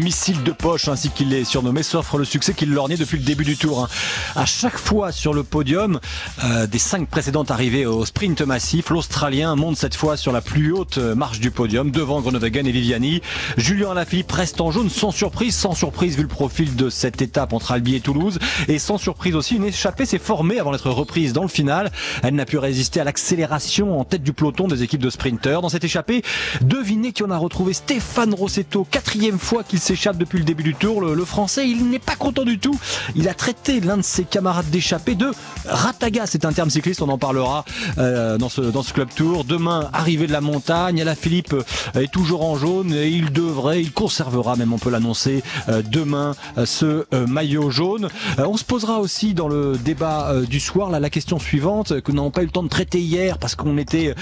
missile de poche, ainsi qu'il est surnommé, s'offre le succès qu'il lorgnait depuis le début du tour. Hein. À chaque fois sur le podium, euh, des cinq précédentes arrivées au sprint massif, l'Australien monte cette fois sur la plus haute marche du podium, devant Groenewegen et Viviani. Julien Alaphilippe reste en jaune, sans surprise, sans surprise vu le profil de cette étape entre Albi et Toulouse, et sans surprise aussi, une échappée s'est formée avant d'être reprise dans le final. Elle n'a pu résister à l'accélération en tête du peloton des équipes de sprinteurs. Dans cette échappée, devinez qui on a retrouvé Stéphane Rossetto, quatrième fois qu'il s'échappe depuis le début du tour. Le, français, il n'est pas content du tout. Il a traité l'un de ses camarades d'échappée de rataga. C'est un terme cycliste, on en parlera euh, dans, ce, dans ce club tour. Demain, arrivée de la montagne, la Philippe euh, est toujours en jaune et il devrait, il conservera même, on peut l'annoncer, euh, demain ce maillot jaune. On se posera aussi dans le débat du soir là, la question suivante que nous n'avons pas eu le temps de traiter hier parce qu'on était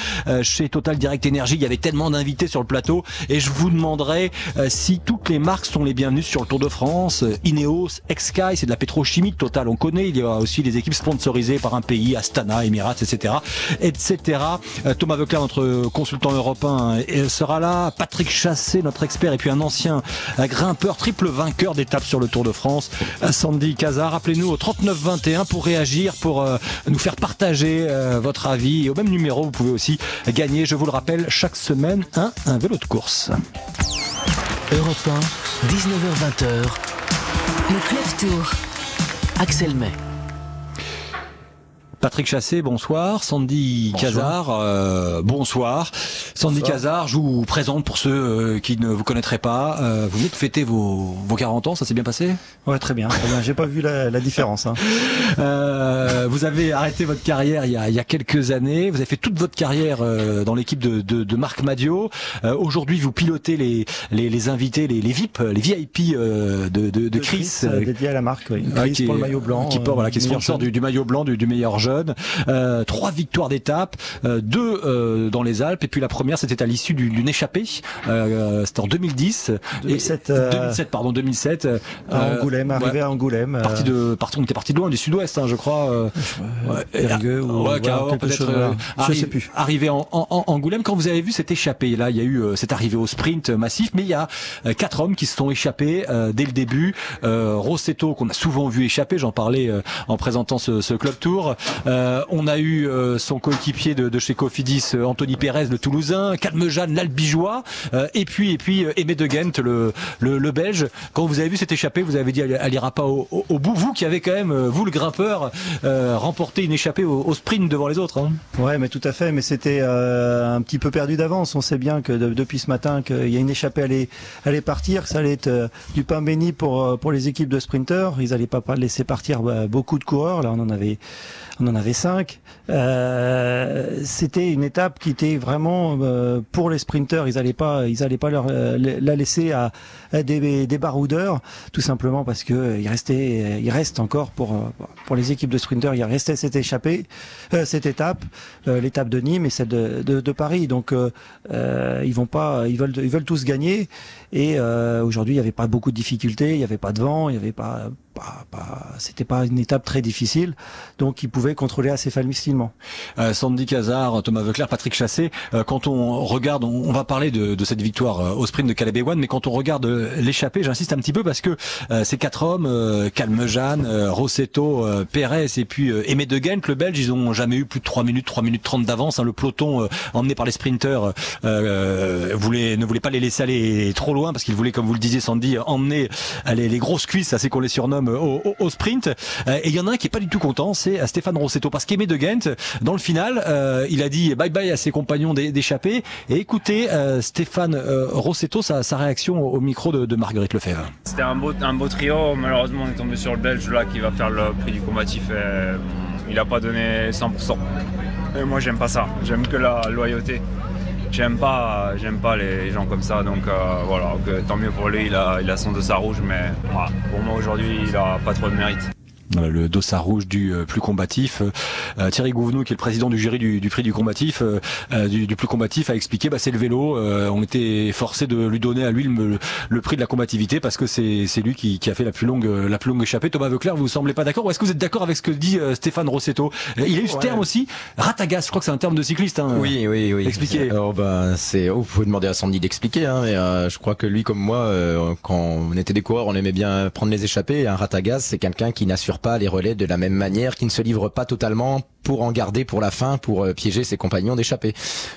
chez Total Direct Energy. Il y avait tellement d'invités sur le plateau et je vous demanderai si toutes les marques sont les bienvenues sur le Tour de France. Ineos, Exsky, c'est de la pétrochimie Total, on connaît. Il y a aussi les équipes sponsorisées par un pays, Astana, Emirates, etc., etc. Thomas Veuclair, notre consultant européen, sera là. Patrick Chassé, notre expert, et puis un ancien grimpeur, triple vainqueur d'étape sur le Tour de France, Sandy Cazard. Rappelez-nous au 39-21 pour réagir, pour euh, nous faire partager euh, votre avis. Et au même numéro, vous pouvez aussi gagner, je vous le rappelle, chaque semaine, un vélo de course. Europe 1, 19h20h. Le Club Tour. Axel May. Patrick Chassé, bonsoir. Sandy Cazard, euh, bonsoir. Sandy Cazard, je vous présente pour ceux euh, qui ne vous connaîtraient pas. Euh, vous venez de fêter vos, vos 40 ans, ça s'est bien passé? Ouais, très bien. bien. J'ai pas vu la, la différence. Hein. vous avez arrêté votre carrière il y, a, il y, a, quelques années. Vous avez fait toute votre carrière dans l'équipe de, de, de, Marc Madio. Aujourd'hui, vous pilotez les, les, les, invités, les, les VIP, les VIP de, de, de, Chris. dédié à la marque, oui. Chris qui, pour le maillot blanc. Qui, porte, voilà, qui est sponsor du, du, maillot blanc du, du meilleur jeu euh, trois victoires d'étape, euh, deux euh, dans les Alpes, et puis la première c'était à l'issue d'une échappée, c'était en 2010, 2007, 2007 pardon 2007. à Angoulême, arrivé à Angoulême. Parti de, parti, on était parti de loin du sud-ouest, hein, je crois. ouais, ou ouais, peut-être. je sais plus. Arrivé en, en, Angoulême, quand vous avez vu cette échappée, là, il y a eu cette arrivée au sprint massif, mais il y a quatre hommes qui se sont échappés dès le début. Rossetto qu'on a souvent vu échapper, j'en parlais en présentant ce, ce club tour. Euh, on a eu euh, son coéquipier de, chez Cofidis, euh, Anthony Pérez, le Toulousain, Calmejane, l'Albigeois, et puis et puis Aimé de Ghent, le, Belge. Quand vous avez vu cette échappée, vous avez dit elle, ira pas au, bout. Vous qui avez quand même, vous le grimpeur, remporté une échappée au, sprint devant les autres. Hein. Ouais, mais tout à fait. Mais c'était un petit peu perdu d'avance. On sait bien que depuis ce matin qu'il y a une échappée allait allait partir, ça allait être du pain béni pour pour les équipes de sprinteurs. Ils allaient pas laisser partir bah, beaucoup de coureurs. Là, on en avait en avait cinq. Euh, c'était une étape qui était vraiment euh, pour les sprinteurs. Ils allaient pas, ils allaient pas leur euh, la laisser à, des, baroudeurs, tout simplement parce que il restait, il reste encore pour pour les équipes de sprinteurs, il restait cette échappée, cette étape, l'étape de Nîmes et celle de, Paris. Donc ils vont pas, ils veulent, ils veulent tous gagner. Et aujourd'hui, il n'y avait pas beaucoup de difficultés, il n'y avait pas de vent, il n'y avait pas c'était pas une étape très difficile, donc il pouvait contrôler assez facilement. Euh, Sandy Cazard, Thomas Veuclair, Patrick Chassé, euh, quand on regarde, on, va parler de, cette victoire euh, au sprint de Caleb Ewan, mais quand on regarde l'échappée, j'insiste un petit peu parce que ces quatre hommes, Calmejane, Rossetto, Pérez et puis Aimé de Ghent, le Belge, ils ont jamais eu plus de 3 minutes, 3 minutes 30 d'avance. Hein. le peloton emmené par les sprinteurs voulait, ne voulait pas les laisser aller trop loin parce qu'il voulait, comme vous le disiez Sandy, emmener les, les grosses cuisses, c'est qu'on les surnomme au, sprint. Euh, et il y en a un qui est pas du tout content, c'est euh, Stéphane Rossetto, parce qu'Aimé de Ghent, dans le final, euh, il a dit bye bye à ses compagnons d'échapper. Et écoutez Stéphane Rossetto, sa, réaction au, micro de, Marguerite Lefebvre. C'était un beau, trio. Malheureusement, on est tombé sur le Belge là qui va faire le prix du combatif. il n'a pas donné 100%. Et moi, j'aime pas ça. J'aime que la loyauté j'aime pas, j'aime pas les gens comme ça. Donc euh, voilà, tant mieux pour lui, il a, il a son dossard rouge, mais pour moi aujourd'hui, il a pas trop de mérite. Euh, le dossard rouge du euh, plus combatif. Euh, Thierry Gouvenou, qui est le président du jury du, du prix du combatif, du, du, plus combatif, a expliqué bah, c'est le vélo. on était forcé de lui donner à lui le, le prix de la combativité parce que c'est lui qui, qui, a fait la plus longue la plus longue échappée. Thomas Veuclair, vous, vous semblez pas d'accord ou est-ce que vous êtes d'accord avec ce que dit Stéphane Rossetto? Il a eu ce terme aussi, ratagas. Je crois que c'est un terme de cycliste. Hein. Oui, oui, oui. Expliquez. Oh, bah, c'est. Oh, vous pouvez demander à Sandy d'expliquer. Hein, mais je crois que lui, comme moi, quand on était des coureurs, on aimait bien prendre les échappées. Un ratagas, c'est quelqu'un qui n'assure pas les relais de la même manière, qui ne se livre pas totalement pour en garder pour la fin, pour euh, piéger ses compagnons d'échapper.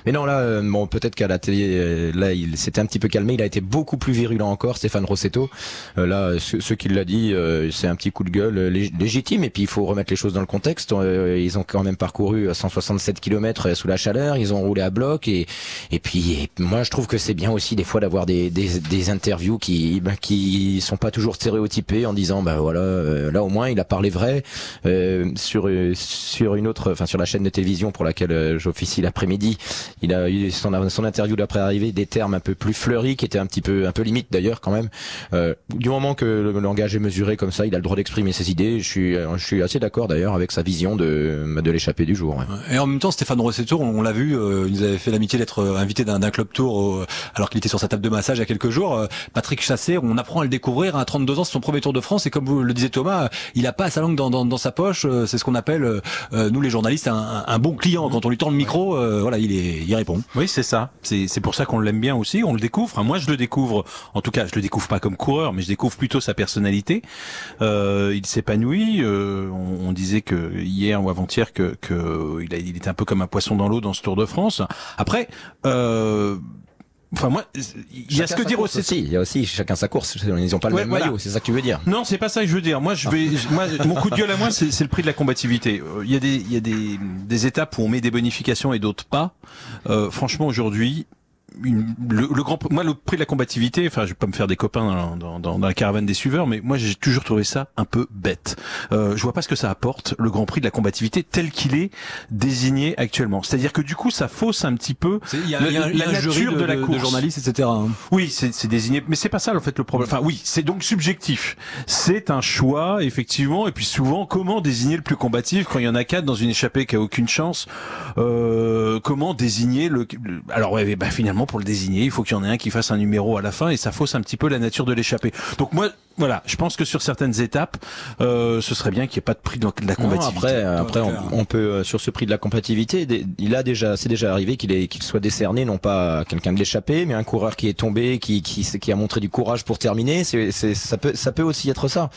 Mais non, là, euh, bon, peut-être qu'à la télé, euh, là, il s'était un petit peu calmé. Il a été beaucoup plus virulent encore, Stéphane Rossetto. là, ce, ce qu'il l'a dit, c'est un petit coup de gueule légitime. Et puis, il faut remettre les choses dans le contexte. ils ont quand même parcouru 167 km sous la chaleur. Ils ont roulé à bloc. Et, et puis, moi, je trouve que c'est bien aussi des fois d'avoir des, des, interviews qui, ben, qui sont pas toujours stéréotypées en disant, bah voilà, là au moins, il a parlé vrai sur sur une autre enfin sur la chaîne de télévision pour laquelle euh, j'officie l'après-midi, il a eu son, son interview d'après arrivée des termes un peu plus fleuris qui étaient un petit peu un peu limite d'ailleurs quand même. Euh, du moment que le langage est mesuré comme ça, il a le droit d'exprimer ses idées. Je suis euh, je suis assez d'accord d'ailleurs avec sa vision de de l'échappée du jour. Et en même temps, Stéphane Rossetto, on, l'a vu, il nous avait fait l'amitié d'être invité d'un club tour alors qu'il était sur sa table de massage il y a quelques jours. Patrick Chassé, on apprend à le découvrir à 32 ans, c'est son premier Tour de France et comme vous le disiez Thomas, il a pas sa langue dans, dans, dans sa poche. C'est ce qu'on appelle nous les journalistes un, un, bon client. Quand on lui tend le micro, euh, voilà, il, est, il répond. Oui, c'est ça. C'est pour ça qu'on l'aime bien aussi. On le découvre. moi, je le découvre. En tout cas, je le découvre pas comme coureur, mais je découvre plutôt sa personnalité. Euh, il s'épanouit. Euh, on, on, disait que hier ou avant-hier que, que il, a, il était un peu comme un poisson dans l'eau dans ce Tour de France. Après. Euh, Enfin moi, il y a ce que dire aussi. Il y a aussi chacun sa course. Ils n'ont pas le même maillot. C'est ça que tu veux dire Non, c'est pas ça que je veux dire. Moi, je vais, moi, mon coup de gueule à moi, c'est le prix de la combativité. Euh, il y a des, il y a des, des étapes où on met des bonifications et d'autres pas. Euh, franchement, aujourd'hui, le, grand, moi, le prix de la combativité, enfin, je vais pas me faire des copains dans, dans, dans la caravane des suiveurs, mais moi, j'ai toujours trouvé ça un peu bête. Euh, je vois pas ce que ça apporte, le grand prix de la combativité tel qu'il est désigné actuellement. C'est-à-dire que du coup, ça fausse un petit peu y a, la, nature de, la course. De etc. Hein. Oui, c'est désigné, mais c'est pas ça, en fait, le problème. Enfin, oui, c'est donc subjectif. C'est un choix, effectivement, et puis souvent, comment désigner le plus combatif quand il y en a quatre dans une échappée qui a aucune chance? Euh, Comment désigner le... Alors, ouais, bah, finalement, pour le désigner, il faut qu'il y en ait un qui fasse un numéro à la fin et ça fausse un petit peu la nature de l'échappée. Donc moi, voilà, je pense que sur certaines étapes, euh, ce serait bien qu'il n'y ait pas de prix de la combativité. après, après, on, peut euh, sur ce prix de la combativité, il a déjà, c'est déjà arrivé qu'il qu'il soit décerné non pas quelqu'un de l'échappée, mais un coureur qui est tombé, qui, qui, qui a montré du courage pour terminer. C'est, ça peut, ça peut aussi être ça.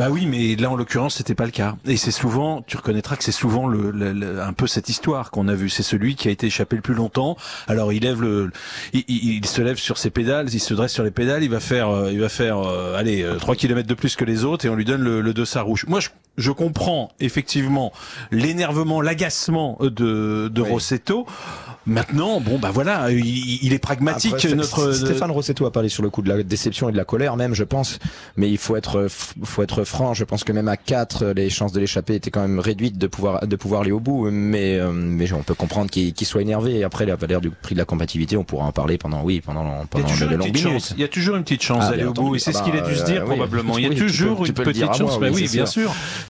Bah oui, mais là en l'occurrence c'était pas le cas. Et c'est souvent, tu reconnaîtras que c'est souvent le, un peu cette histoire qu'on a vue. C'est celui qui a été échappé le plus longtemps. Alors il lève le, il, se lève sur ses pédales, il se dresse sur les pédales, il va faire, euh, il va faire, euh, allez, 3 euh, km de plus que les autres et on lui donne le, le dossard rouge. Moi je, je comprends effectivement l'énervement, l'agacement de, de Rossetto. Maintenant, bon bah voilà, il, est pragmatique. notre Stéphane Rossetto a parlé sur le coup de la déception et de la colère même, je pense. Mais il faut être, faut être franc. Je pense que même à 4 les chances de l'échapper étaient quand même réduites de pouvoir de pouvoir aller au bout. Mais euh, mais on peut comprendre qu'il soit énervé. Et après la valeur du prix de la compatibilité, on pourra en parler pendant oui pendant pendant de longues minutes. Il y a toujours une petite chance ah, d'aller au bout. Et c'est ce qu'il a dû se dire euh, probablement. il y a toujours une petite chance. Bah oui, bien sûr.